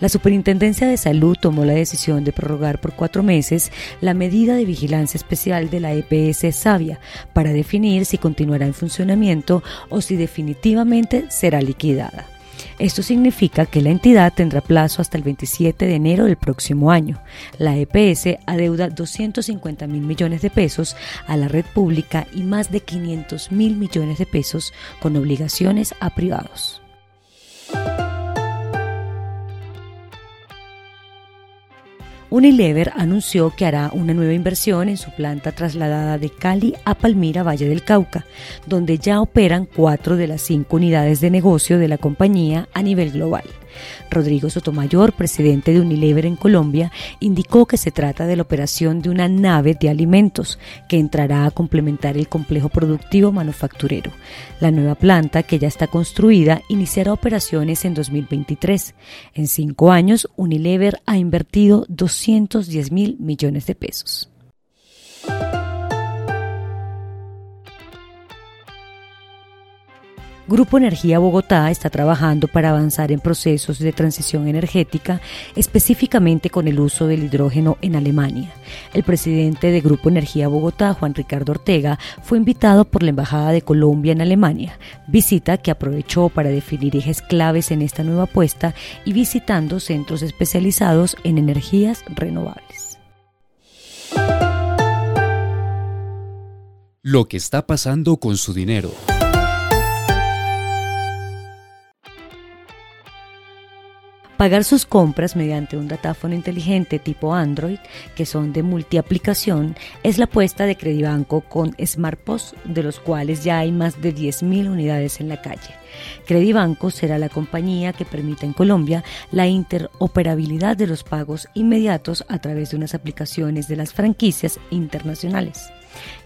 La Superintendencia de Salud tomó la decisión de prorrogar por cuatro meses la medida de vigilancia especial de la EPS Savia para definir si continuará en funcionamiento o si definitivamente será liquidada. Esto significa que la entidad tendrá plazo hasta el 27 de enero del próximo año. La EPS adeuda 250 mil millones de pesos a la red pública y más de 500 mil millones de pesos con obligaciones a privados. Unilever anunció que hará una nueva inversión en su planta trasladada de Cali a Palmira, Valle del Cauca, donde ya operan cuatro de las cinco unidades de negocio de la compañía a nivel global. Rodrigo Sotomayor, presidente de Unilever en Colombia, indicó que se trata de la operación de una nave de alimentos que entrará a complementar el complejo productivo manufacturero. La nueva planta, que ya está construida, iniciará operaciones en 2023. En cinco años, Unilever ha invertido 210 mil millones de pesos. Grupo Energía Bogotá está trabajando para avanzar en procesos de transición energética, específicamente con el uso del hidrógeno en Alemania. El presidente de Grupo Energía Bogotá, Juan Ricardo Ortega, fue invitado por la Embajada de Colombia en Alemania, visita que aprovechó para definir ejes claves en esta nueva apuesta y visitando centros especializados en energías renovables. Lo que está pasando con su dinero. Pagar sus compras mediante un datáfono inteligente tipo Android, que son de multiaplicación, es la apuesta de Credibanco con SmartPOS, de los cuales ya hay más de 10.000 unidades en la calle. Credibanco será la compañía que permita en Colombia la interoperabilidad de los pagos inmediatos a través de unas aplicaciones de las franquicias internacionales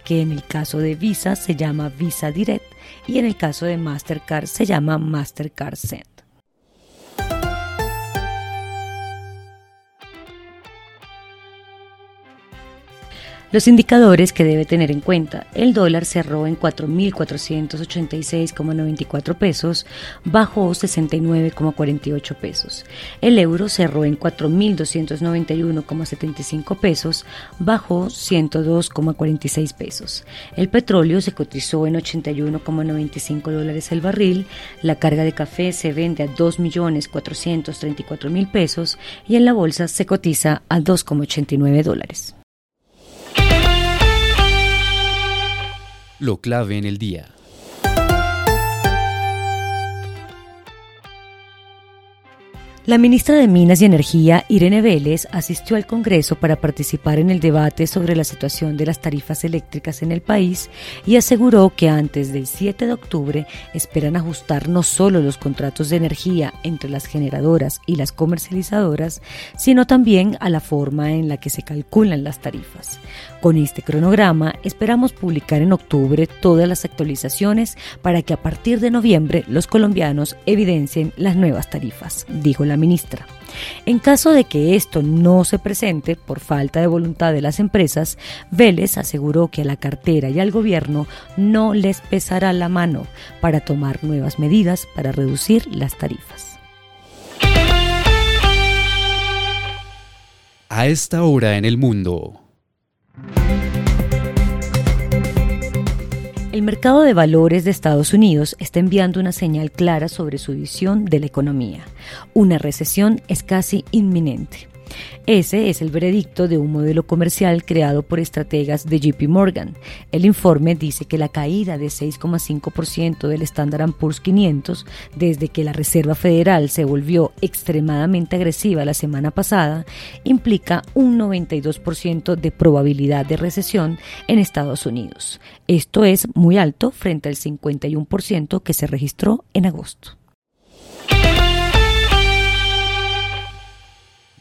que en el caso de Visa se llama Visa Direct y en el caso de Mastercard se llama Mastercard Send. Los indicadores que debe tener en cuenta. El dólar cerró en 4.486,94 pesos, bajó 69,48 pesos. El euro cerró en 4.291,75 pesos, bajó 102,46 pesos. El petróleo se cotizó en 81,95 dólares el barril. La carga de café se vende a 2.434.000 pesos y en la bolsa se cotiza a 2,89 dólares. Lo clave en el día. La ministra de Minas y Energía, Irene Vélez, asistió al Congreso para participar en el debate sobre la situación de las tarifas eléctricas en el país y aseguró que antes del 7 de octubre esperan ajustar no solo los contratos de energía entre las generadoras y las comercializadoras, sino también a la forma en la que se calculan las tarifas. Con este cronograma esperamos publicar en octubre todas las actualizaciones para que a partir de noviembre los colombianos evidencien las nuevas tarifas, dijo la ministra. En caso de que esto no se presente por falta de voluntad de las empresas, Vélez aseguró que a la cartera y al gobierno no les pesará la mano para tomar nuevas medidas para reducir las tarifas. A esta hora en el mundo. El mercado de valores de Estados Unidos está enviando una señal clara sobre su visión de la economía. Una recesión es casi inminente. Ese es el veredicto de un modelo comercial creado por estrategas de JP Morgan. El informe dice que la caída de 6,5% del Standard Poor's 500 desde que la Reserva Federal se volvió extremadamente agresiva la semana pasada implica un 92% de probabilidad de recesión en Estados Unidos. Esto es muy alto frente al 51% que se registró en agosto.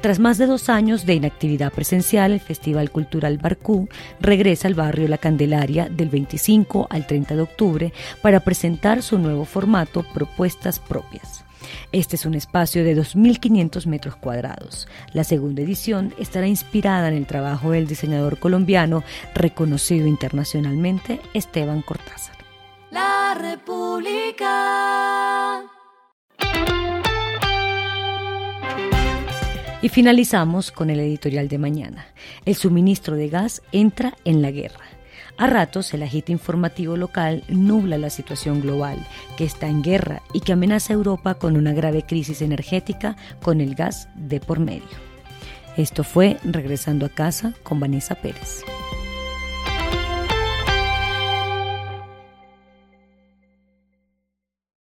Tras más de dos años de inactividad presencial, el Festival Cultural Barcú regresa al barrio La Candelaria del 25 al 30 de octubre para presentar su nuevo formato Propuestas Propias. Este es un espacio de 2.500 metros cuadrados. La segunda edición estará inspirada en el trabajo del diseñador colombiano reconocido internacionalmente Esteban Cortázar. La República. Y finalizamos con el editorial de mañana. El suministro de gas entra en la guerra. A ratos el agite informativo local nubla la situación global, que está en guerra y que amenaza a Europa con una grave crisis energética con el gas de por medio. Esto fue Regresando a casa con Vanessa Pérez.